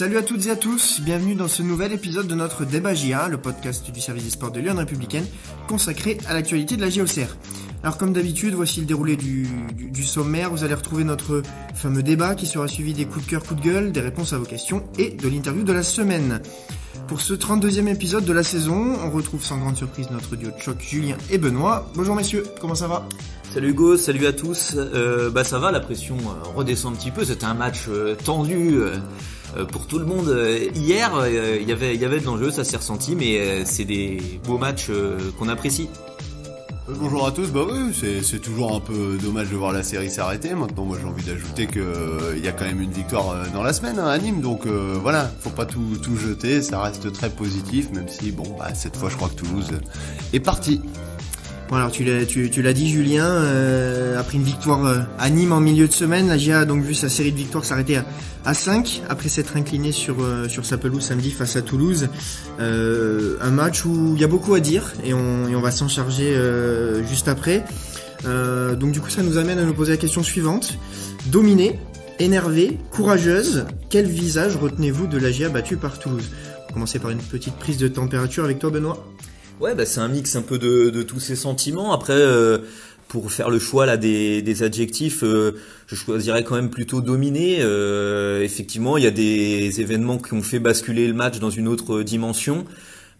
Salut à toutes et à tous, bienvenue dans ce nouvel épisode de notre débat JA, le podcast du service des sports de Lyon Républicaine, consacré à l'actualité de la JOCR. Alors comme d'habitude, voici le déroulé du, sommaire. Vous allez retrouver notre fameux débat qui sera suivi des coups de cœur, coups de gueule, des réponses à vos questions et de l'interview de la semaine. Pour ce 32e épisode de la saison, on retrouve sans grande surprise notre duo de choc Julien et Benoît. Bonjour messieurs, comment ça va? Salut Hugo, salut à tous. Euh, bah ça va, la pression euh, redescend un petit peu. C'était un match euh, tendu pour tout le monde. Hier, il y avait il y avait de l'enjeu, ça s'est ressenti, mais c'est des beaux matchs qu'on apprécie. Bonjour à tous, bah oui, c'est toujours un peu dommage de voir la série s'arrêter. Maintenant, moi j'ai envie d'ajouter qu'il il y a quand même une victoire dans la semaine hein, à Nîmes, donc voilà, faut pas tout, tout jeter, ça reste très positif, même si bon, bah, cette fois je crois que Toulouse est parti. Alors tu l'as dit Julien, euh, après une victoire euh, à Nîmes en milieu de semaine, la GIA a donc vu sa série de victoires s'arrêter à, à 5 après s'être incliné sur euh, sur sa pelouse samedi face à Toulouse. un match où il y a beaucoup à dire et on, va s'en charger juste après. donc du coup ça nous amène à nous poser la question suivante. Dominée, énervée, courageuse, quel visage retenez-vous de la GIA battue par Toulouse? On par une petite prise de température avec toi Benoît. Ouais, bah, c'est un mix un peu de, de tous ces sentiments. Après, euh, pour faire le choix là des, des adjectifs, euh, je choisirais quand même plutôt dominé. Euh, effectivement, il y a des événements qui ont fait basculer le match dans une autre dimension.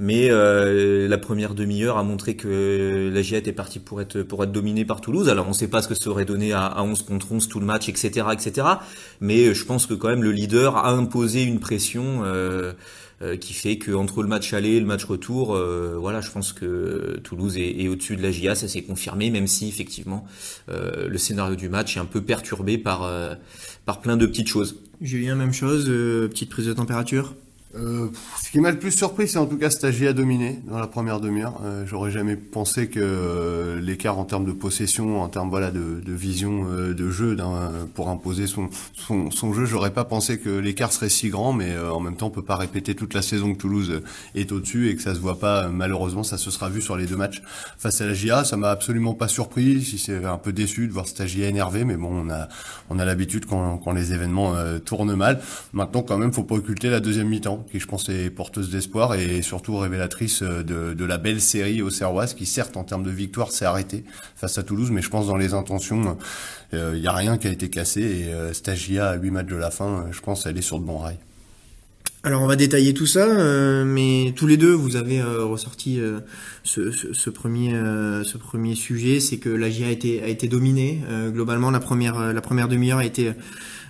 Mais la première demi-heure a montré que la GIA était partie pour être pour être dominée par Toulouse. Alors on ne sait pas ce que ça aurait donné à, à 11 contre 11 tout le match, etc., etc. Mais je pense que quand même le leader a imposé une pression euh, qui fait que entre le match aller et le match retour, euh, voilà, je pense que Toulouse est, au-dessus de la GIA, ça s'est confirmé, même si effectivement euh, le scénario du match est un peu perturbé par par plein de petites choses. Julien, même chose, petite prise de température? Euh, ce qui m'a le plus surpris, c'est en tout cas Stagia dominé dans la première demi-heure. Euh, J'aurais jamais pensé que euh, l'écart en termes de possession, en termes voilà de, de vision euh, de jeu pour imposer son, son, son jeu, j'aurais pas pensé que l'écart serait si grand. Mais en même temps, on peut pas répéter toute la saison que Toulouse est au-dessus et que ça se voit pas. malheureusement, ça se sera vu sur les deux matchs face à la GIA. Ça m'a absolument pas surpris. Si c'est un peu déçu de voir Stagia énervé, mais bon, on a on a l'habitude quand, quand les événements tournent mal. Maintenant, quand même, faut pas occulter la deuxième mi-temps qui je pense est porteuse d'espoir et surtout révélatrice de, de la belle série au Serroise qui certes en termes de victoire s'est arrêtée face à Toulouse, mais je pense dans les intentions, il euh, n'y a rien qui a été cassé et euh, Stagia à 8 matchs de la fin, je pense elle est sur le bon rail. Alors on va détailler tout ça, euh, mais tous les deux vous avez ressorti ce, premier ce premier sujet, c'est que la GIA a été a été dominée globalement la première la première demi-heure a été euh,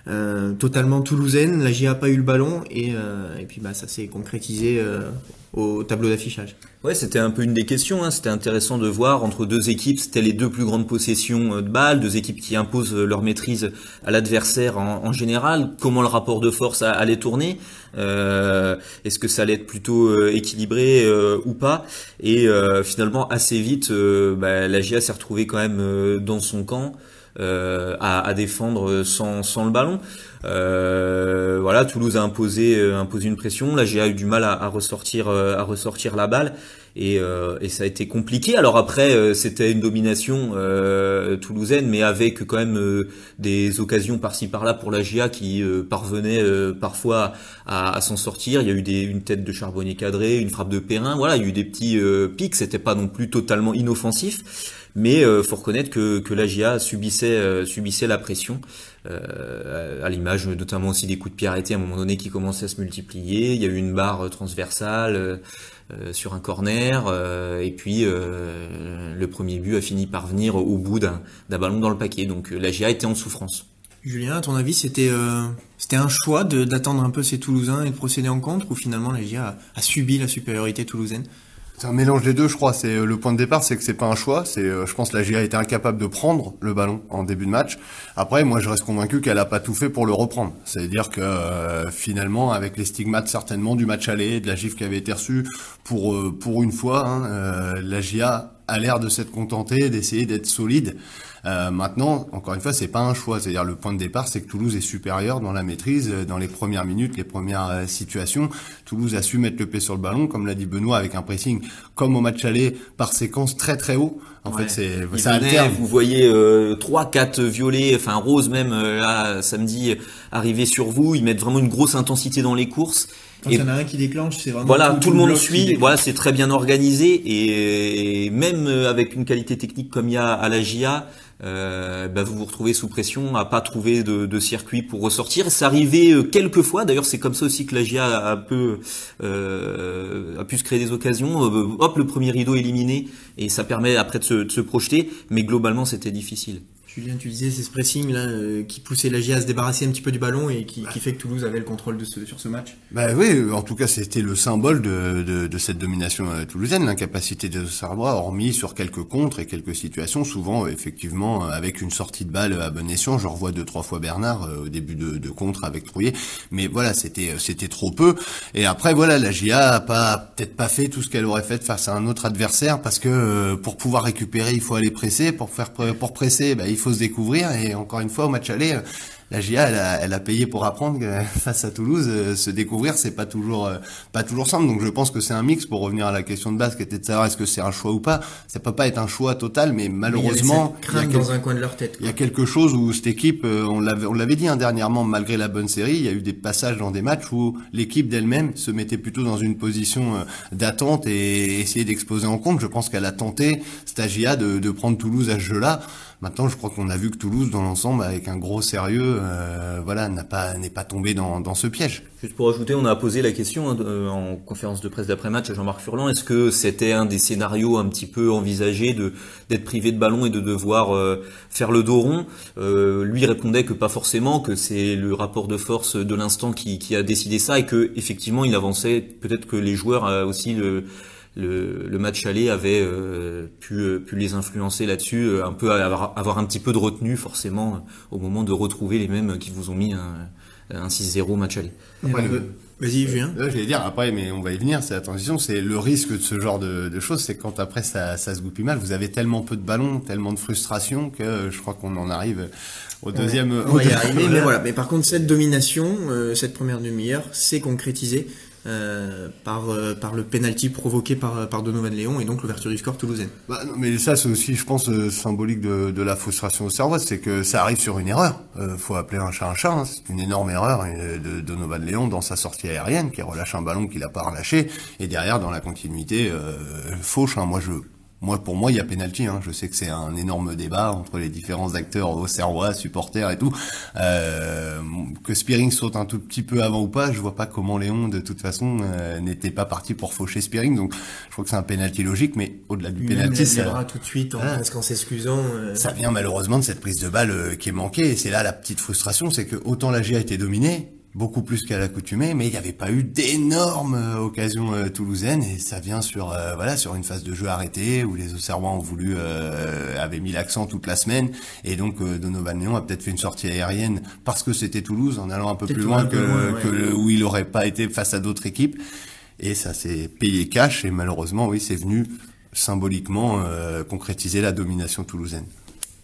totalement toulousaine. La GIA a pas eu le ballon et, euh, et puis bah, ça s'est concrétisé euh, au tableau d'affichage. Ouais, c'était un peu une des questions. Hein. C'était intéressant de voir entre deux équipes, c'était les deux plus grandes possessions de balles, deux équipes qui imposent leur maîtrise à l'adversaire en, en, général. Comment le rapport de force allait tourner euh, Est-ce que ça allait être plutôt équilibré euh, ou pas? Et finalement, assez vite, bah, la GIA s'est retrouvée quand même dans son camp. Euh, à, à, défendre sans, sans le ballon. Euh, voilà, Toulouse a imposé, euh, imposé une pression. Là, j'ai eu du mal à, à ressortir, euh, à ressortir la balle et, euh, et, ça a été compliqué. Alors après, c'était une domination toulousaine, mais avec quand même des occasions par-ci par-là pour la GIA qui parvenait parfois à, à s'en sortir. Il y a eu des, une tête de charbonnier cadré, une frappe de Perrin. Voilà, il y a eu des petits pics. C'était pas non plus totalement inoffensif. Mais euh, faut reconnaître que, que la GIA subissait, euh, subissait la pression, euh, à l'image notamment aussi des coups de pied arrêtés à un moment donné qui commençaient à se multiplier. Il y a eu une barre transversale euh, sur un corner, et puis le premier but a fini par venir au bout d'un ballon dans le paquet. Donc la GIA était en souffrance. Julien, à ton avis, c'était c'était un choix d'attendre un peu ces Toulousains et de procéder en contre, ou finalement la GIA a, a subi la supériorité toulousaine? C'est un mélange des deux, je crois. C'est euh, le point de départ, c'est que c'est pas un choix. C'est, euh, je pense, que la GIA était incapable de prendre le ballon en début de match. Après, moi, je reste convaincu qu'elle a pas tout fait pour le reprendre. C'est-à-dire que euh, finalement, avec les stigmates certainement du match aller, de la gifle qui avait été reçue, pour pour une fois, hein, la GIA a l'air de s'être contentée, d'essayer d'être solide. Euh, maintenant, encore une fois, c'est pas un choix. C'est-à-dire le point de départ, c'est que Toulouse est supérieur dans la maîtrise, dans les premières minutes, les premières situations. Toulouse a su mettre le pied sur le ballon, comme l'a dit Benoît, avec un pressing comme au match aller par séquence très très haut. En fait, c'est ça Vous voyez trois, quatre violets, enfin rose même là samedi arriver sur vous. Ils mettent vraiment une grosse intensité dans les courses. Quand il y en a un qui déclenche, c'est vraiment voilà, tout, le monde suit. Voilà, c'est très bien organisé et, même avec une qualité technique comme il y a à la GIA, euh, bah vous vous retrouvez sous pression à pas trouver de, circuit pour ressortir. C'est arrivé euh, quelques fois. D'ailleurs, c'est comme ça aussi que la GIA a, peu euh, a pu se créer des occasions. Euh, hop, le premier rideau éliminé et ça permet après de se projeter. Mais globalement, c'était difficile. Julien, tu disais c'est ce pressing là euh, qui poussait la GIA à se débarrasser un petit peu du ballon et qui, qui fait que Toulouse avait le contrôle de ce, sur ce match. Bah oui, en tout cas c'était le symbole de, de, de cette domination euh, toulousaine, l'incapacité de Sarbois, hormis sur quelques contres et quelques situations, souvent effectivement avec une sortie de balle à bon escient. Je revois deux trois fois Bernard euh, au début de, de contre avec Trouillet, mais voilà c'était c'était trop peu. Et après voilà la GIA a pas peut-être pas fait tout ce qu'elle aurait fait face à un autre adversaire parce que pour pouvoir récupérer il faut aller presser, pour faire pour presser bah, il faut se découvrir. Et encore une fois, au match aller, la GIA, elle a, elle a, payé pour apprendre que face à Toulouse, euh, se découvrir, c'est pas toujours euh, pas toujours simple. Donc je pense que c'est un mix pour revenir à la question de base qui était de savoir est-ce que c'est un choix ou pas. Ça peut pas être un choix total, mais malheureusement, il y a, dans un coin de leur tête. Il y a quelque chose où cette équipe, euh, on l'avait on l'avait dit hein, dernièrement, malgré la bonne série, il y a eu des passages dans des matchs où l'équipe d'elle-même se mettait plutôt dans une position d'attente et essayait d'exposer en compte. Je pense qu'elle a tenté Stagia de, de prendre Toulouse à ce jeu-là. Maintenant, je crois qu'on a vu que Toulouse, dans l'ensemble, avec un gros sérieux, euh, voilà, n'a pas n'est pas tombé dans, ce piège. Juste pour ajouter, on a posé la question hein, euh, en conférence de presse d'après-match à Jean-Marc Furlan. Est-ce que c'était un des scénarios un petit peu envisagés de d'être privé de ballon et de devoir euh, faire le dos rond? Lui répondait que pas forcément, que c'est le rapport de force de l'instant qui, qui a décidé ça et que effectivement il avançait. Peut-être que les joueurs aussi le le, le, match aller avait euh, pu, euh, pu, les influencer là-dessus, euh, un peu avoir, avoir, un petit peu de retenue forcément au moment de retrouver les mêmes qui vous ont mis un, un 6-0 match aller. Vas-y, Julien. je vais dire après, mais on va y venir. C'est la transition. C'est le risque de ce genre de, de choses, c'est quand après ça, ça se goupille mal. Vous avez tellement peu de ballons, tellement de frustration que je crois qu'on en arrive au deuxième. On va y arriver, mais voilà. Mais par contre, cette domination, cette première demi-heure, s'est concrétisée euh, par, euh, par le penalty provoqué par, par Donovan Léon et donc l'ouverture du score toulousain. Bah, mais ça c'est aussi je pense euh, symbolique de, de la frustration au cerveau, c'est que ça arrive sur une erreur. Euh, faut appeler un chat un chat, hein. c'est une énorme erreur de, Donovan Léon dans sa sortie aérienne qui relâche un ballon qu'il a pas relâché et derrière dans la continuité euh, fauche. Hein. Moi je moi, pour moi, il y a pénalty. Hein. Je sais que c'est un énorme débat entre les différents acteurs au Serrois, supporters et tout. Euh, que Spearing saute un tout petit peu avant ou pas, je vois pas comment Léon, de toute façon, euh, n'était pas parti pour faucher Spearing. Donc, je crois que c'est un pénalty logique, mais au-delà du pénalty, ça tout de suite, en, ah. qu'en s'excusant. Euh. Ça vient malheureusement de cette prise de balle euh, qui est manquée. Et c'est là la petite frustration, c'est que autant la GA a été dominée, beaucoup plus qu'à l'accoutumée, mais il n'y avait pas eu d'énormes euh, occasions euh, toulousaines et ça vient sur euh, voilà sur une phase de jeu arrêtée où les Auxerrois ont voulu avaient mis l'accent toute la semaine et donc Donovan Léon a peut-être fait une sortie aérienne parce que c'était Toulouse en allant un peu plus loin que, où il aurait pas été face à d'autres équipes et ça s'est payé cash et malheureusement oui c'est venu symboliquement concrétiser la domination toulousaine.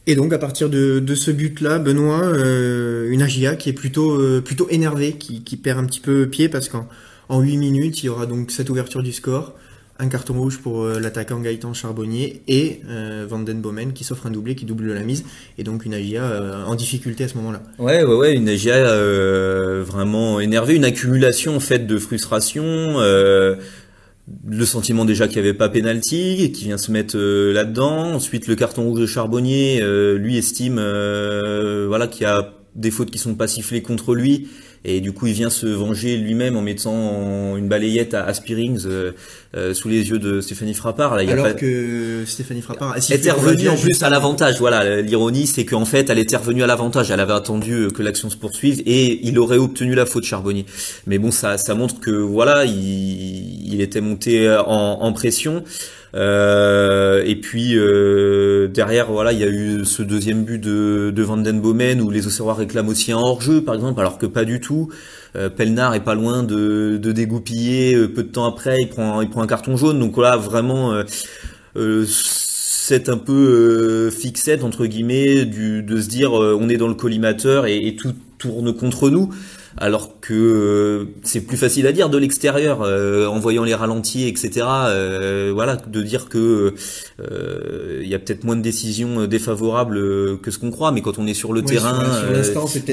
Et donc à partir de, de ce but-là, Benoît, euh, une Agia qui est plutôt euh, plutôt énervée, qui, qui, perd un petit peu pied parce qu'en en 8 minutes, il y aura donc cette ouverture du score, un carton rouge pour euh, l'attaquant Gaëtan Charbonnier et euh, Van Den Bomen qui s'offre un doublé, qui double la mise, et donc une Agia en difficulté à ce moment-là. Ouais, ouais, ouais, une Agia vraiment énervée, une accumulation en fait de frustration le sentiment déjà qu'il n'y avait pas pénalty qui vient se mettre euh, là-dedans. Ensuite, le carton rouge de Charbonnier, euh, lui estime euh, voilà qu'il y a des fautes qui sont pas sifflées contre lui et du coup il vient se venger lui-même en mettant une balayette à, Aspirings euh, euh, sous les yeux de Stéphanie Frappard. Là, Alors que Stéphanie Frappard a était revenue en plus à l'avantage. Voilà, l'ironie c'est qu'en fait elle était revenue à l'avantage. Elle avait attendu euh, que l'action se poursuive et il aurait obtenu la faute Charbonnier. Mais bon, ça, ça montre que voilà, il, il était monté en, en pression. Euh, et puis euh, derrière, voilà, il y a eu ce deuxième but de, de Van Den Bomen où les Auxerrois réclament aussi un hors-jeu, par exemple, alors que pas du tout. Euh, Pelnard est pas loin de, de dégoupiller. Euh, peu de temps après, il prend, il prend un carton jaune. Donc voilà, vraiment cette un peu fixette entre guillemets du de se dire on est dans le collimateur et, et tout tourne contre nous alors que euh, c'est plus facile à dire de l'extérieur euh, en voyant les ralentis etc euh, voilà de dire que il y a peut-être moins de décisions défavorables que ce qu'on croit. Mais quand on est sur le terrain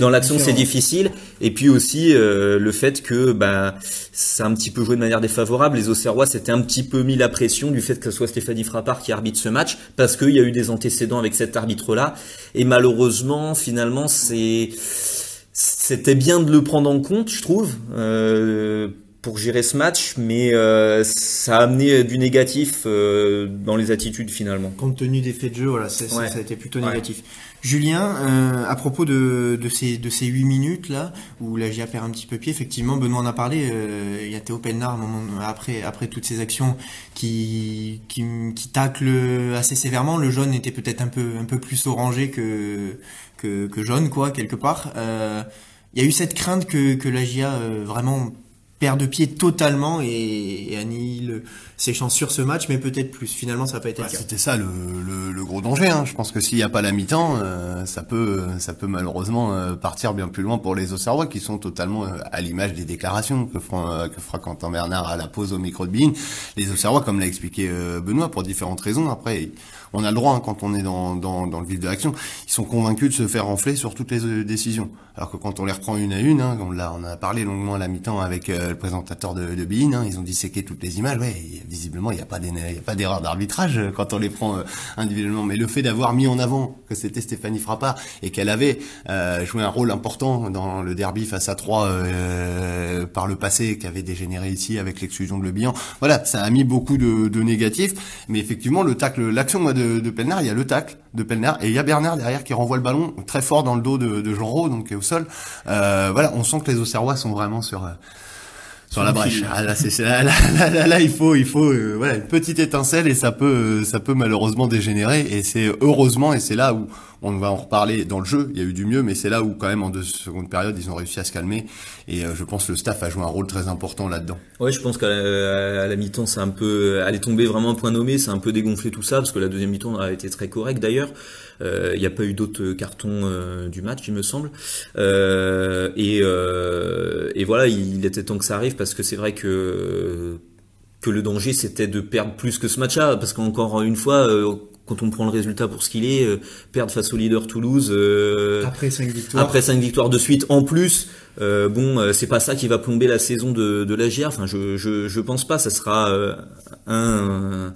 dans l'action c'est difficile. Et puis aussi le fait que bah ça a un petit peu joué de manière défavorable. Les Auxerrois s'étaient un petit peu mis la pression du fait que ce soit Stéphanie Frappard qui arbitre ce match parce qu'il y a eu des antécédents avec cet arbitre là et malheureusement finalement c'est c'était bien de le prendre en compte, je trouve, euh, pour gérer ce match, mais euh, ça a amené du négatif euh, dans les attitudes finalement. Compte tenu des faits de jeu, voilà, ça, a été plutôt négatif. Julien, euh, à propos de, ces de minutes là où la GIA perd un petit peu pied, effectivement, Benoît en a parlé. Euh, il y a Théo moment après toutes ces actions qui qui, tacle assez sévèrement. Le jaune était peut-être un peu plus orangé que que, jaune quoi quelque part. Euh, il y a eu cette crainte que que la GIA vraiment perd de pied totalement et, et annihile ses chances sur ce match, mais peut-être plus. Finalement, ça n'a pas été le cas. C'était ça le, le, le, gros danger. Hein. Je pense que s'il n'y a pas la mi-temps, euh, ça peut, ça peut malheureusement euh, partir bien plus loin pour les Auxerrois qui sont totalement euh, à l'image des déclarations que fera, que fera Quentin Bernard à la pause au micro de Bean. Les Auxerrois, comme l'a expliqué Benoît, pour différentes raisons. Après, on a le droit hein, quand on est dans, dans, dans le vif de l'action. Ils sont convaincus de se faire enfler sur toutes les décisions. Alors que quand on les reprend une à une, hein, on, l'a, on a parlé longuement à la mi-temps avec le présentateur de, de Bean, hein, ils ont disséqué toutes les images. Ouais, visiblement, il n'y a pas a d'erreur d'arbitrage euh, quand on les prend euh, individuellement. Mais le fait d'avoir mis en avant que c'était Stéphanie Frappard et qu'elle avait euh, joué un rôle important dans le derby face à Troyes par le passé, qui avait dégénéré ici avec l'exclusion de Le Bihan, voilà, ça a mis beaucoup de, de négatifs. Mais effectivement, le tacle, l'action de, de Pelnard, il y a le tacle de Pelnard et il y a Bernard derrière qui renvoie le ballon très fort dans le dos de, de Jean Rau, donc au sol. voilà, on sent que les Auxerrois sont vraiment sur sur la brèche. Ah, là, c'est là, là, là, il faut, il faut, euh, voilà, une petite étincelle et ça peut, ça peut malheureusement dégénérer. Et c'est heureusement, et c'est là où on va en reparler dans le jeu. Il y a eu du mieux, mais c'est là où quand même en deux secondes période, ils ont réussi à se calmer. Et euh, je pense que le staff a joué un rôle très important là-dedans. Ouais, je pense qu'à la, mi-temps, c'est un peu, elle est tombée vraiment un point nommé, c'est un peu dégonflé tout ça, parce que la deuxième mi-temps a été très correcte d'ailleurs. Euh, il n'y a pas eu d'autres cartons euh, du match, il me semble. Et, voilà, il était temps que ça arrive parce que c'est vrai que que le danger c'était de perdre plus que ce match-là parce qu'encore une fois quand on prend le résultat pour ce qu'il est perdre face au leader Toulouse après cinq victoires. après cinq victoires de suite en plus bon c'est pas ça qui va plomber la saison de, de la GR enfin je, je je pense pas. Ça sera un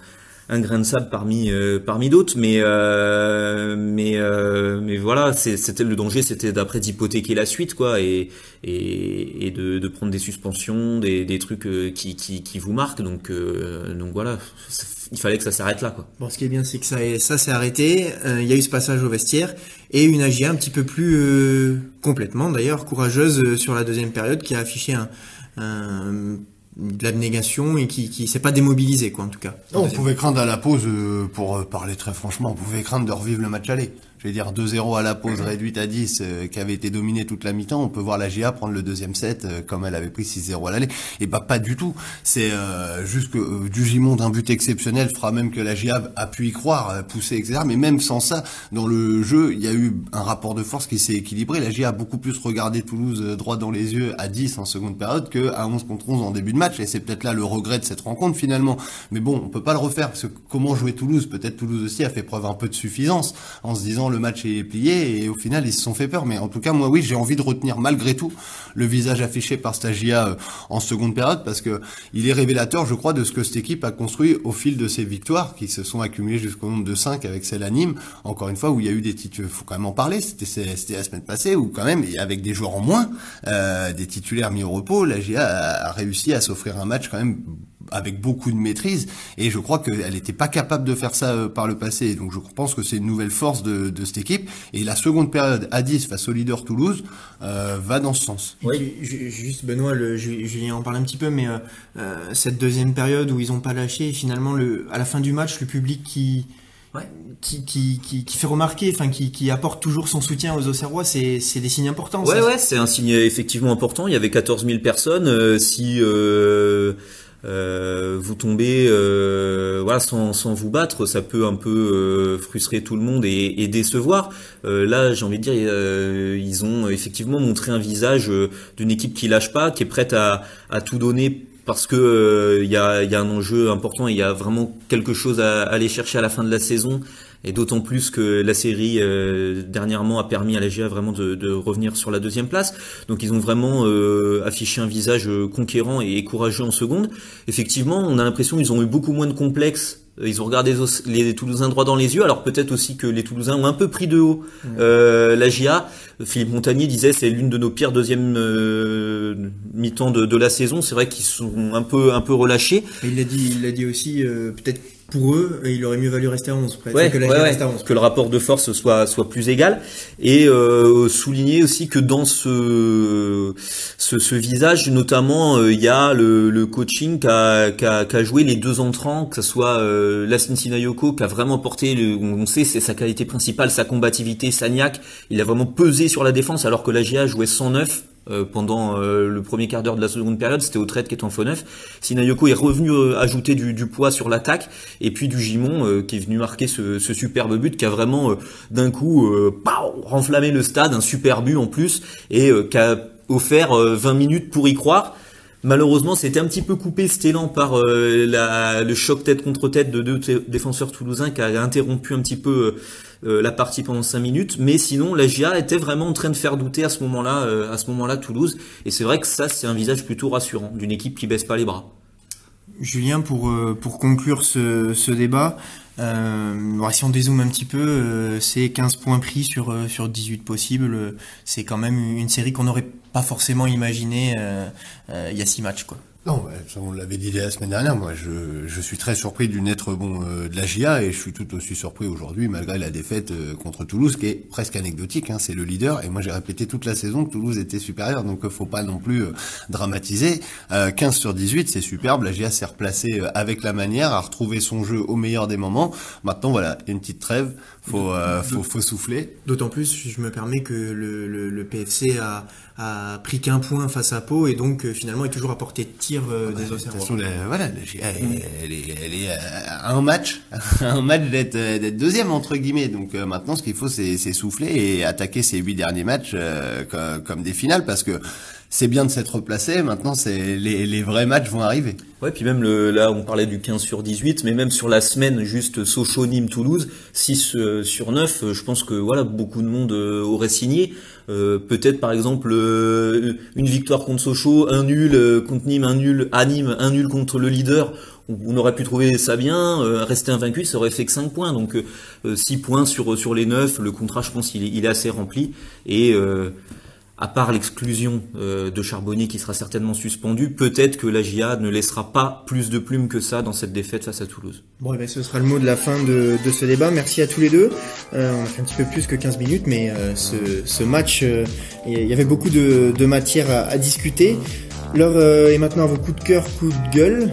un grain de sable parmi euh, parmi d'autres mais euh, mais euh, mais voilà c'était le danger c'était d'après d'hypothéquer la suite quoi et et, et de, de, prendre des suspensions des, des trucs qui, qui, qui vous marquent donc donc voilà il fallait que ça s'arrête là quoi. Bon ce qui est bien c'est que ça ça s'est arrêté il y a eu ce passage au vestiaire et une AGA un petit peu plus complètement d'ailleurs courageuse sur la deuxième période qui a affiché un, un de l'abnégation et qui qui s'est pas démobilisé quoi en tout cas. on pouvait craindre à la pause euh, pour euh, parler très franchement, on pouvait craindre de revivre le match aller je vais dire 2-0 à la pause réduite à 10 euh, qui avait été dominé toute la mi-temps, on peut voir la GA prendre le deuxième set euh, comme elle avait pris 6-0 à l'aller. Et bah pas du tout. C'est euh, juste que du Gimon d'un but exceptionnel fera même que la GA a pu y croire, pousser, etc. Mais même sans ça, dans le jeu, il y a eu un rapport de force qui s'est équilibré. La GA a beaucoup plus regardé Toulouse droit dans les yeux à 10 en seconde période que à 11 contre 11 en début de match. Et c'est peut-être là le regret de cette rencontre finalement. Mais bon, on peut pas le refaire parce que comment jouer Toulouse? Peut-être Toulouse aussi a fait preuve un peu de suffisance en se disant le match est plié et au final ils se sont fait peur. Mais en tout cas moi oui j'ai envie de retenir malgré tout le visage affiché par Stagia euh, en seconde période parce que il est révélateur je crois de ce que cette équipe a construit au fil de ses victoires qui se sont accumulées jusqu'au nombre de 5 avec celle à Nîmes. Encore une fois où il y a eu des titulaires, faut quand même en parler, c'était la semaine passée où quand même avec des joueurs en moins, euh, des titulaires mis au repos, la GA a réussi à s'offrir un match quand même avec beaucoup de maîtrise et je crois qu'elle n'était pas capable de faire ça euh, par le passé. Donc je pense que c'est une nouvelle force de, de, cette équipe et la seconde période à 10 face au leader Toulouse euh, va dans ce sens. Oui, juste Benoît, le, Julien en parle un petit peu, mais euh, euh, cette deuxième période où ils n'ont pas lâché, finalement le, à la fin du match, le public qui Ouais. Qui, qui, qui, qui, fait remarquer, enfin qui, qui apporte toujours son soutien aux Auxerrois, c'est, c'est des signes importants. Ouais, ouais, c'est un signe effectivement important. Il y avait 14 000 personnes. Euh, si euh, euh, vous tombez euh, voilà sans, vous battre, ça peut un peu euh, frustrer tout le monde et, décevoir. là, j'ai envie de dire, ils ont effectivement montré un visage d'une équipe qui lâche pas, qui est prête à, tout donner parce que il y, a, y, a, un enjeu important, il y a vraiment quelque chose à, aller chercher à la fin de la saison et d'autant plus que la série euh, dernièrement a permis à la GA vraiment de, de, revenir sur la deuxième place. Donc ils ont vraiment euh, affiché un visage euh, conquérant et courageux en seconde. Effectivement, on a l'impression qu'ils ont eu beaucoup moins de complexes ils ont regardé les Toulousains droit dans les yeux. Alors peut-être aussi que les Toulousains ont un peu pris de haut euh, la GIA. Philippe Montagnier disait c'est l'une de nos pires deuxième euh, mi-temps de, de, la saison. C'est vrai qu'ils sont un peu un peu relâchés. il l'a dit, il l'a dit aussi euh, peut-être pour eux, il aurait mieux valu rester à 11, ouais, que, ouais, reste à 11. que le rapport de force soit soit plus égal. Et euh, souligner aussi que dans ce ce, ce visage notamment euh, il y a le, le coaching qu'a qu'a joué les deux entrants que ce soit euh, Lassin Sinayoko qui a vraiment porté le, on sait c'est sa qualité principale sa combativité Sagnac il a vraiment pesé sur la défense alors que la GIA jouait 109 euh, pendant euh, le premier quart d'heure de la seconde période, c'était au trade qui est en faux neuf. Sinayoko est revenu euh, ajouter du, du, poids sur l'attaque et puis du Gimon qui est venu marquer ce, ce superbe but qui a vraiment d'un coup renflammé le stade, un super but en plus et qui a offert 20 minutes pour y croire. Malheureusement, c'était un petit peu coupé cet élan par la, le choc tête contre tête de deux défenseurs toulousains qui a interrompu un petit peu euh, la partie pendant 5 minutes, mais sinon la GIA était vraiment en train de faire douter à ce moment-là, euh, à ce moment-là Toulouse, et c'est vrai que ça c'est un visage plutôt rassurant d'une équipe qui baisse pas les bras. Julien, pour euh, pour conclure ce, ce débat, si on dézoome un petit peu, c'est 15 points pris sur sur 18 possibles, c'est quand même une série qu'on n'aurait pas forcément imaginé il y a 6 matchs quoi. Non, on l'avait dit la semaine dernière. Moi, je, je suis très surpris du net rebond euh, de la GIA et je suis tout aussi surpris aujourd'hui malgré la défaite euh, contre Toulouse qui est presque anecdotique. Hein, c'est le leader et moi j'ai répété toute la saison que Toulouse était supérieur, donc faut pas non plus euh, dramatiser. 15 sur 18, c'est superbe. La GIA s'est replacée avec la manière, a retrouvé son jeu au meilleur des moments. Maintenant, voilà, une petite trêve. Faut, faut, faut souffler. D'autant plus, je me permets que le, le, le PFC a a pris qu'un point face à Pau et donc euh, finalement est toujours à portée de tir euh, des Auxerrois. voilà, elle, est, elle est à un match, un match d'être d'être deuxième entre guillemets. Donc euh, maintenant, ce qu'il faut, c'est souffler et attaquer ces huit derniers matchs comme, comme des finales parce que c'est bien de s'être replacé. Maintenant, c'est les, les, vrais matchs vont arriver. Ouais, puis même le, là, on parlait du 15 sur 18, mais même sur la semaine, juste Sochaux, Nîmes, Toulouse, 6 euh, sur 9, euh, je pense que voilà, beaucoup de monde euh, aurait signé. Peut-être par exemple une victoire contre Sochaux, un nul contre Nîmes, un nul à Nîmes, un nul contre le leader. On aurait pu trouver ça bien, rester invaincu, ça aurait fait que 5 points. Donc 6 points sur, sur les 9, le contrat, je pense, il il est assez rempli. Et à part l'exclusion euh, de Charbonnier qui sera certainement suspendu, peut-être que la GIA ne laissera pas plus de plumes que ça dans cette défaite face à Toulouse. Bon, eh ben, ce sera le mot de la fin de, ce débat. Merci à tous les deux. Euh, on a fait un petit peu plus que 15 minutes, mais euh, ce, match, il y avait beaucoup de, de matière à, à discuter. L'heure est maintenant à vos coups de cœur, coups de gueule.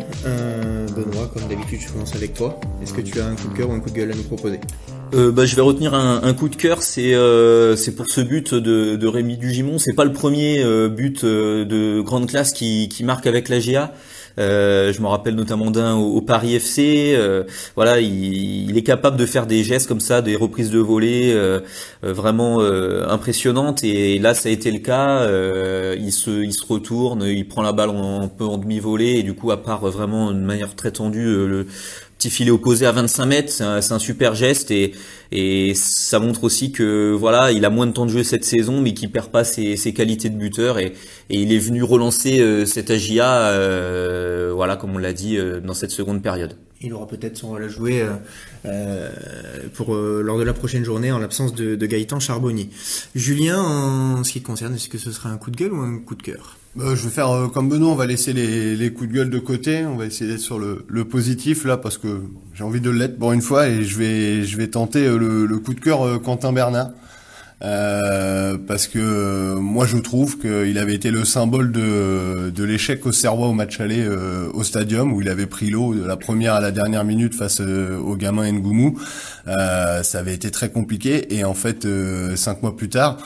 Benoît, comme d'habitude, je commence avec toi. Est-ce que tu as un coup de cœur ou un coup de gueule à nous proposer? Euh, bah, je vais retenir un, un coup de cœur, c'est euh, pour ce but de, de Rémi Dugimon. C'est pas le premier euh, but euh, de grande classe qui, qui marque avec la GA. Euh, je me rappelle notamment d'un au, Paris FC. voilà, il, il, est capable de faire des gestes comme ça, des reprises de volée vraiment impressionnantes. Et là, ça a été le cas. il se il se retourne, il prend la balle un peu en demi volée et du coup, à part vraiment de manière très tendue, le petit filet opposé à 25 mètres, c'est un, super geste et, ça montre aussi que voilà, il a moins de temps de jeu cette saison, mais qu'il perd pas ses, qualités de buteur et, il est venu relancer euh, cet AGIA, euh, voilà, comme on l'a dit, euh, dans cette seconde période. Il aura peut-être son rôle à jouer euh, pour lors de la prochaine journée en l'absence de, de Gaëtan Charbonnier. Julien, en ce qui te concerne, est-ce que ce sera un coup de gueule ou un coup de cœur? Bah, je vais faire euh, comme Benoît, on va laisser les, coups de gueule de côté, on va essayer d'être sur le, le, positif là parce que j'ai envie de l'être pour une fois et je vais je vais tenter euh, le, le coup de cœur euh, Quentin Bernard. Euh, parce que euh, moi je trouve qu'il avait été le symbole de, de l'échec au Serrois au match aller euh, au stadium où il avait pris l'eau de la première à la dernière minute face au gamin Ngoumou. ça avait été très compliqué et en fait cinq mois plus tard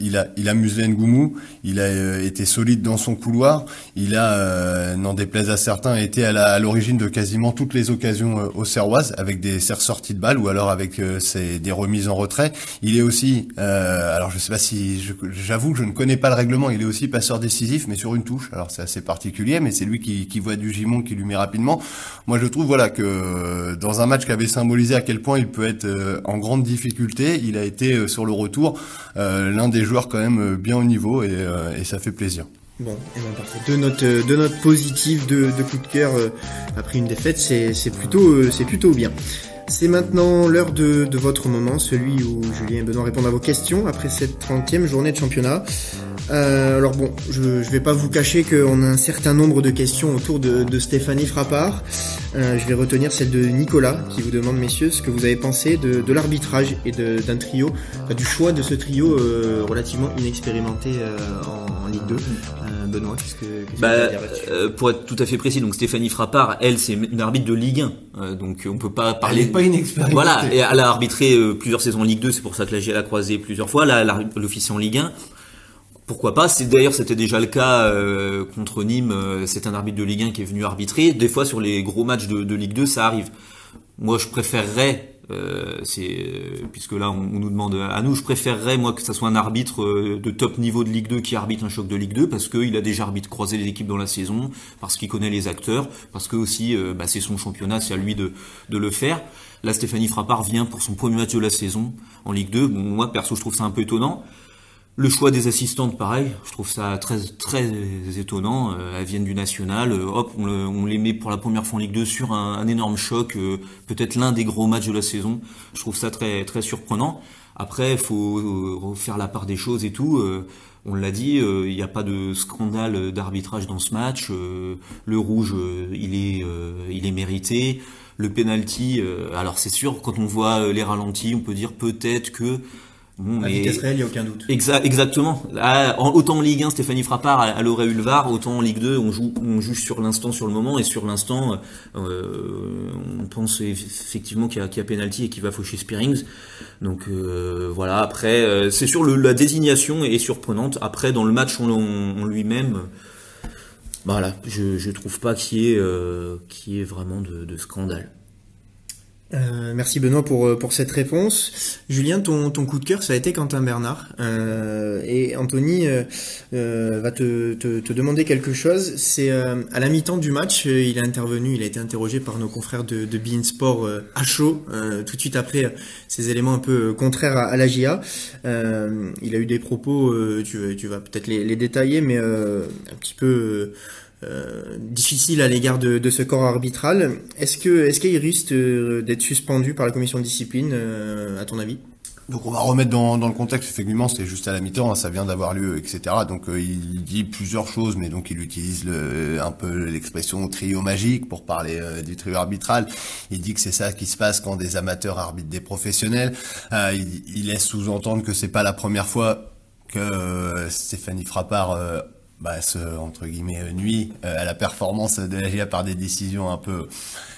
il a il a muselé Ngoumou, il a été solide dans son couloir, il a n'en déplaise à certains été à l'origine de quasiment toutes les occasions au Serroises avec des sorties de balles ou alors avec ses, des remises en retrait. Il est aussi euh, alors je sais pas si j'avoue que je ne connais pas le règlement. Il est aussi passeur décisif, mais sur une touche. Alors c'est assez particulier, mais c'est lui qui, voit du gimon, qui lui met rapidement. Moi je trouve voilà que euh, dans un match qui avait symbolisé à quel point il peut être euh, en grande difficulté, il a été sur le retour l'un des joueurs quand même bien au niveau et, ça fait plaisir. Bon, et ben parfait. Deux notes, deux notes positives, de cœur après une défaite, c'est plutôt, c'est plutôt bien. C'est maintenant l'heure de, votre moment, celui où Julien et Benoît répondent à vos questions après cette 30e journée de championnat. Euh, alors bon, je, ne vais pas vous cacher qu'on a un certain nombre de questions autour de, Stéphanie Frappard. Euh, je vais retenir celle de Nicolas qui vous demande, messieurs, ce que vous avez pensé de, l'arbitrage et d'un trio, du choix de ce trio euh, relativement inexpérimenté en, Ligue 2. Benoît, qu'est-ce que, bah, Pour être tout à fait précis, donc Stéphanie Frappard, elle, c'est une arbitre de Ligue 1, donc on peut pas parler. Elle n'est pas inexpérimentée. Voilà, et elle a arbitré plusieurs saisons en Ligue 2, c'est pour ça que la GL a croisé plusieurs fois. Là, l'officier en Ligue 1 pourquoi pas? C'est d'ailleurs c'était déjà le cas euh, contre Nîmes. Euh, c'est un arbitre de Ligue 1 qui est venu arbitrer. Des fois sur les gros matchs de, Ligue 2, ça arrive. Moi, je préférerais, euh, c'est puisque là on, nous demande à nous, je préférerais moi que ça soit un arbitre de top niveau de Ligue 2 qui arbitre un choc de Ligue 2 parce qu'il a déjà arbitre croisé les équipes dans la saison, parce qu'il connaît les acteurs, parce que aussi bah, c'est son championnat, c'est à lui de, de le faire. Là, Stéphanie Frappard vient pour son premier match de la saison en Ligue 2. moi perso, je trouve ça un peu étonnant. Le choix des assistantes, pareil, je trouve ça très très étonnant. Euh, elles viennent du national, euh, hop, on, les met pour la première fois en Ligue 2 sur un, énorme choc, euh, peut-être l'un des gros matchs de la saison. Je trouve ça très très surprenant. Après, faut faire la part des choses et tout. on l'a dit, il n'y a pas de scandale d'arbitrage dans ce match. le rouge, il est il est mérité. Le penalty, alors c'est sûr, quand on voit les ralentis, on peut dire peut-être que Bon, vitesse réelle, il n'y a aucun doute. exactement. Ah, autant en Ligue 1, Stéphanie Frappard, elle aurait eu le VAR, autant en Ligue 2, on, joue, on juge sur l'instant, sur le moment, et sur l'instant, euh, on pense effectivement qu'il y, y a penalty et qu'il va faucher Spearings. Donc euh, voilà, après, euh, c'est sûr, le, la désignation est surprenante. Après, dans le match en, lui-même, voilà, je, je trouve pas qu'il y ait, qu'il y ait vraiment de, de scandale. Euh, merci Benoît pour, euh, pour cette réponse. Julien, ton, ton coup de cœur, ça a été Quentin Bernard. Euh, et Anthony euh, euh va te, te, te, demander quelque chose. C'est à la mi-temps du match, il est intervenu, il a été interrogé par nos confrères de, de Bein Sport à chaud, tout de suite après ces éléments un peu contraires à, la GIA. il a eu des propos, tu, tu vas peut-être les, les, détailler, mais un petit peu euh, difficile à l'égard de, de, ce corps arbitral. Est-ce que est-ce qu'il risque euh, d'être suspendu par la commission de discipline, euh, à ton avis? Donc on va remettre dans, dans le contexte, effectivement, c'était juste à la mi-temps, hein, ça vient d'avoir lieu, etc. Donc il dit plusieurs choses, mais donc il utilise le, un peu l'expression trio magique pour parler du trio arbitral. Il dit que c'est ça qui se passe quand des amateurs arbitrent des professionnels. il, il, laisse sous-entendre que c'est pas la première fois que Stéphanie Frappard bah, ce, entre guillemets, nuit euh, à la performance de la GIA par des décisions un peu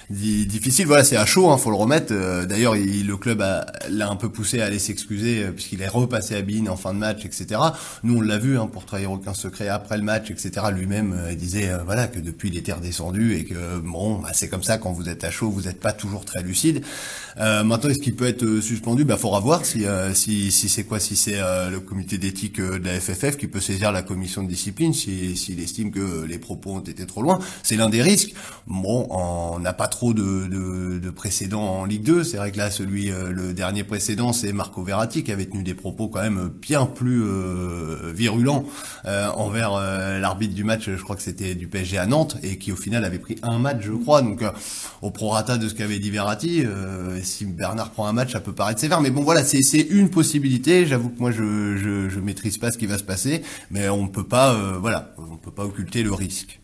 difficile. Voilà, c'est à chaud, hein, faut le remettre. Euh, d'ailleurs, le club l'a un peu poussé à aller s'excuser euh, puisqu'il est repassé à Bean en fin de match, etc. Nous, on l'a vu hein, pour trahir aucun secret après le match, etc. Lui-même euh, disait voilà que depuis il était redescendu et que bon, bah, c'est comme ça quand vous êtes à chaud, vous n'êtes pas toujours très lucide. maintenant, est-ce qu'il peut être suspendu? Bah, faudra voir si si, si c'est quoi, si c'est le comité d'éthique de la FFF qui peut saisir la commission de discipline s'il si, estime que les propos ont été trop loin. C'est l'un des risques. Bon, on n'a pas de, de, de, précédents en Ligue 2. C'est vrai que là, celui, euh, le dernier précédent, c'est Marco Verratti qui avait tenu des propos quand même bien plus euh, virulents euh, envers l'arbitre du match. Je crois que c'était du PSG à Nantes et qui au final avait pris un match, je crois. Donc au prorata de ce qu'avait dit Verratti, si Bernard prend un match, ça peut paraître sévère. Mais bon, voilà, c'est une possibilité. J'avoue que moi, je, je, je maîtrise pas ce qui va se passer, mais on ne peut pas, voilà, on peut pas occulter le risque.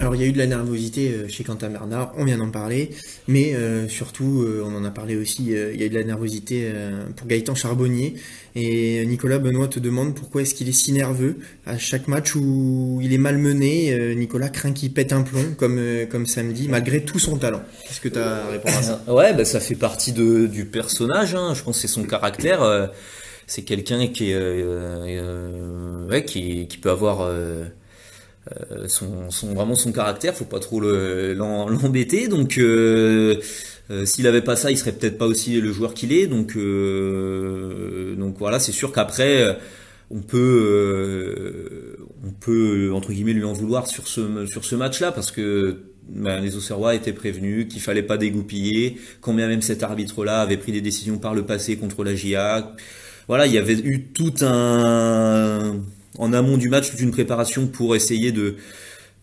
Alors il y a eu de la nervosité euh, chez Quentin Bernard, on vient d'en parler, mais euh, surtout, euh, on en a parlé aussi, il y a eu de la nervosité pour Gaëtan Charbonnier. Et Nicolas Benoît te demande pourquoi est-ce qu'il est si nerveux à chaque match où il est malmené. Nicolas craint qu'il pète un plomb, comme, comme samedi, malgré tout son talent. Qu'est-ce que tu as à répondre à ça? Ouais, bah, ça fait partie de, du personnage, hein. je pense que c'est son caractère. c'est quelqu'un qui, ouais, qui, qui peut avoir euh, son, son, vraiment son caractère, faut pas trop l'embêter. donc euh, euh, s'il avait pas ça, il serait peut-être pas aussi le joueur qu'il est. Donc donc voilà, c'est sûr qu'après on peut on peut entre guillemets lui en vouloir sur ce sur ce match-là parce que ben, les Auxerrois étaient prévenus qu'il fallait pas dégoupiller, combien même cet arbitre-là avait pris des décisions par le passé contre la GIA. Voilà, il y avait eu tout un en amont du match toute une préparation pour essayer de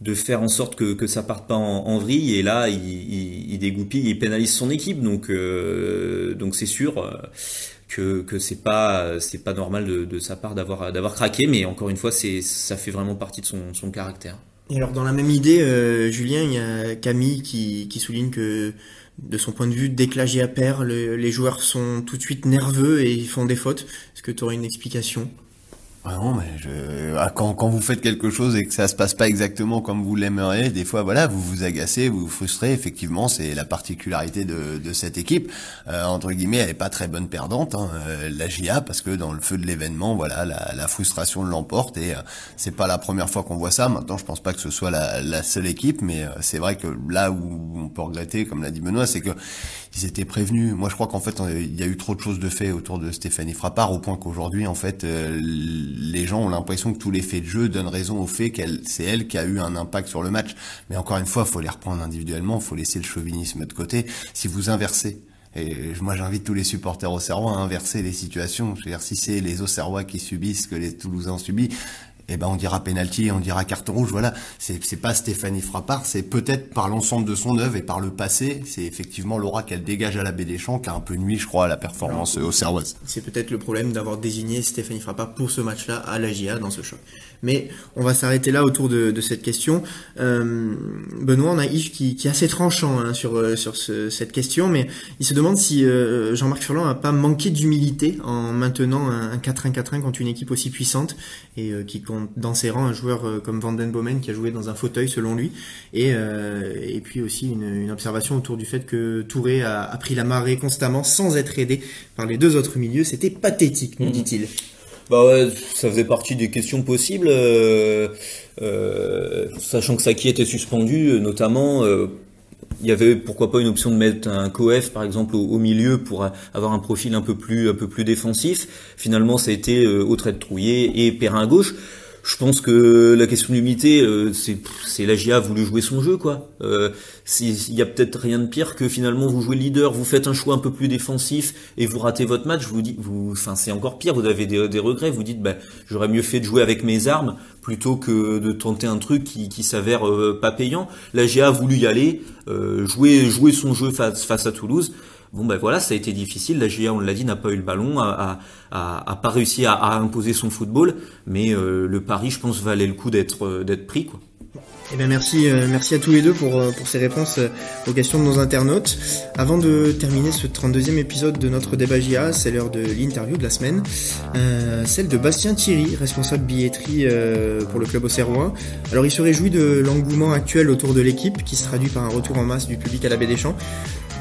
de faire en sorte que, que ça parte pas en, vrille. Et là il, il, il, dégoupille il pénalise son équipe. Donc euh, donc c'est sûr euh, que que c'est pas c'est pas normal de, de sa part d'avoir d'avoir craqué. Mais encore une fois c'est ça fait vraiment partie de son, son caractère. Et alors dans la même idée euh, Julien il y a Camille qui, qui souligne que de son point de vue, dès que la perd, les joueurs sont tout de suite nerveux et ils font des fautes. Est-ce que tu aurais une explication? Ah je... Ah, quand, quand vous faites quelque chose et que ça se passe pas exactement comme vous l'aimeriez, des fois, voilà, vous vous agacez, vous vous frustrez. Effectivement, c'est la particularité de, de cette équipe. Euh, entre guillemets, elle est pas très bonne perdante, hein, euh, la GIA, parce que dans le feu de l'événement, voilà, la, la frustration l'emporte et euh, c'est pas la première fois qu'on voit ça. Maintenant, je pense pas que ce soit la, la seule équipe, mais euh, c'est vrai que là où on peut regretter, comme l'a dit Benoît, c'est que ils étaient prévenus. Moi, je crois qu'en fait, il y a eu trop de choses de fait autour de Stéphanie Frappard, au point qu'aujourd'hui, en fait, les gens ont l'impression que tous les faits de jeu donnent raison au fait qu'elle, c'est elle qui a eu un impact sur le match. Mais encore une fois, faut les reprendre individuellement, faut laisser le chauvinisme de côté. Si vous inversez et moi, j'invite tous les supporters auxerrois à inverser les situations. Je veux dire, si c'est les Auxerrois qui subissent ce que les Toulousains subissent, eh ben on dira penalty, on dira carton rouge. Voilà, c'est pas Stéphanie Frappard, c'est peut-être par l'ensemble de son œuvre et par le passé, c'est effectivement l'aura qu'elle dégage à la Baie des Champs qui a un peu nuit, je crois, à la performance au Serroise. C'est peut-être le problème d'avoir désigné Stéphanie Frappard pour ce match-là à la GIA dans ce choc. Mais on va s'arrêter là autour de, de cette question. Euh, Benoît, on a Yves qui, qui est assez tranchant hein, sur euh, sur ce, cette question, mais il se demande si euh, Jean-Marc Furlan a pas manqué d'humilité en maintenant un 4-1-4-1 contre une équipe aussi puissante et euh, qui dans ses rangs un joueur euh, comme Van Den Bomen qui a joué dans un fauteuil selon lui et, euh, et puis aussi une, une, observation autour du fait que Touré a, a, pris la marée constamment sans être aidé par les deux autres milieux c'était pathétique nous mmh. Bah ouais, ça faisait partie des questions possibles, euh, euh, sachant que Saki était suspendu, notamment il y avait pourquoi pas une option de mettre un coef par exemple au, milieu pour avoir un profil un peu plus un peu plus défensif. Finalement, ça a été euh, au trait de Trouillet et Perrin gauche je pense que la question de l'humilité, euh, c'est c'est la GIA voulu jouer son jeu quoi. Euh, il y a peut-être rien de pire que finalement vous jouez leader, vous faites un choix un peu plus défensif et vous ratez votre match. Vous dites, vous, enfin c'est encore pire. Vous avez des, regrets. Vous dites, bah, j'aurais mieux fait de jouer avec mes armes plutôt que de tenter un truc qui, s'avère euh, pas payant. La GIA a voulu y aller, jouer jouer son jeu face face à Toulouse. Bon ben voilà, ça a été difficile. La GIA, on l'a dit, n'a pas eu le ballon, a, pas réussi à, imposer son football, mais euh, le pari, je pense, valait le coup d'être euh, pris quoi. Eh bien merci, euh, merci à tous les deux pour, pour ces réponses aux questions de nos internautes. Avant de terminer ce 32e épisode de notre débat GIA, c'est l'heure de l'interview de la semaine, celle de Bastien Thierry, responsable billetterie pour le club auxerrois. Alors il se réjouit de l'engouement actuel autour de l'équipe qui se traduit par un retour en masse du public à la Baie des Champs.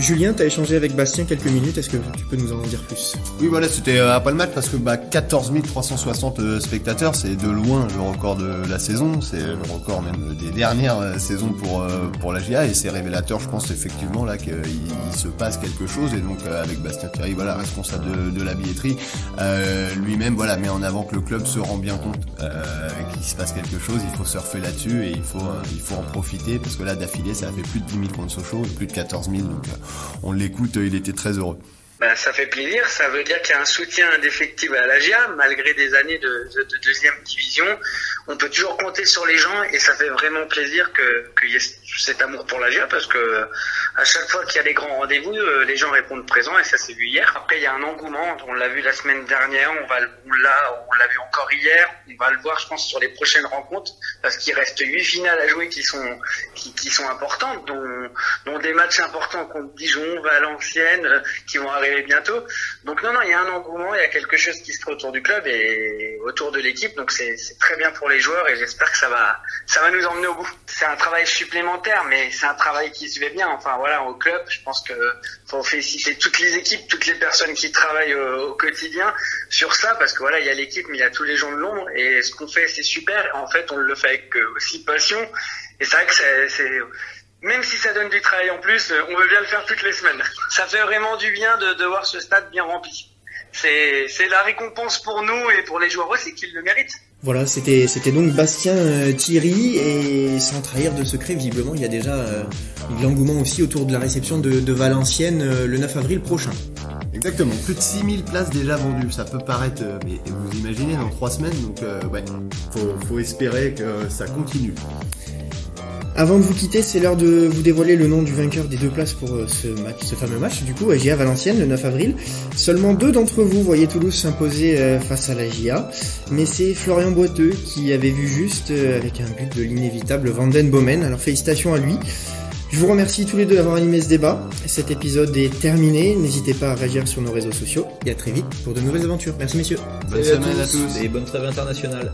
Julien, tu as échangé avec Bastien quelques minutes, est-ce que tu peux nous en dire plus? Oui, voilà, c'était euh, pas le match parce que bah, 14 360 euh, spectateurs, c'est de loin le record de la saison, c'est le record même des dernières euh, saisons pour la GIA et c'est révélateur, je pense effectivement là qu'il se passe quelque chose et donc avec Bastien Thierry, voilà, responsable de, la billetterie, lui-même voilà met en avant que le club se rend bien compte qu'il se passe quelque chose, il faut surfer là-dessus et il faut en profiter parce que là d'affilée ça a fait plus de 10 000 contre Sochaux plus de 14 000 donc on l'écoute, il était très heureux. bah, ça fait plaisir. Ça veut dire qu'il y a un soutien indéfectible à l'AGIA, malgré des années de, de, deuxième division. On peut toujours compter sur les gens et ça fait vraiment plaisir qu'il y ait cet amour pour l'AGIA parce que à chaque fois qu'il y a des grands rendez-vous, euh, les gens répondent présents et ça s'est vu hier. Après, il y a un engouement. On l'a vu la semaine dernière, on va l'a, on l'a vu encore hier. On va le voir, je pense, sur les prochaines rencontres parce qu'il reste huit finales à jouer qui sont qui, sont importantes, dont, dont des matchs importants contre Dijon, Valenciennes, euh, qui vont arriver bientôt. Donc non, non, il y a un engouement, il y a quelque chose qui se fait autour du club et autour de l'équipe. Donc c'est très bien pour les joueurs et j'espère que ça va, ça va nous emmener au bout. C'est un travail supplémentaire, mais c'est un travail qui se fait bien. Enfin voilà, au club, je pense que faut féliciter toutes les équipes, toutes les personnes qui travaillent au, quotidien sur ça, parce que voilà, il y a l'équipe, mais il y a tous les gens de l'ombre et ce qu'on fait, c'est super. En fait, on le fait avec euh, aussi passion. Et c'est vrai que c'est même si ça donne du travail en plus, euh, on veut bien le faire toutes les semaines. Ça fait vraiment du bien de, de voir ce stade bien rempli. C'est la récompense pour nous et pour les joueurs aussi qui le méritent. Voilà, c'était donc Bastien euh, Thierry et sans trahir de secret, visiblement il y a déjà euh, l'engouement aussi autour de la réception de, de Valenciennes euh, le 9 avril prochain. Exactement, plus de 6000 places déjà vendues, ça peut paraître, mais vous imaginez dans trois semaines, donc ouais, faut espérer que ça continue. Avant de vous quitter, c'est l'heure de vous dévoiler le nom du vainqueur des deux places pour euh, ce match, ce fameux match, du coup, à GIA Valenciennes, le 9 avril. Seulement deux d'entre vous voyaient Toulouse s'imposer euh, face à la GIA, mais c'est Florian Boiteux qui avait vu juste euh, avec un but de l'inévitable Vanden Bomen. Alors félicitations à lui. Je vous remercie tous les deux d'avoir animé ce débat. Cet épisode est terminé. N'hésitez pas à réagir sur nos réseaux sociaux et à très vite pour de nouvelles aventures. Merci messieurs. Bonne semaine à tous et bonne trêve internationale.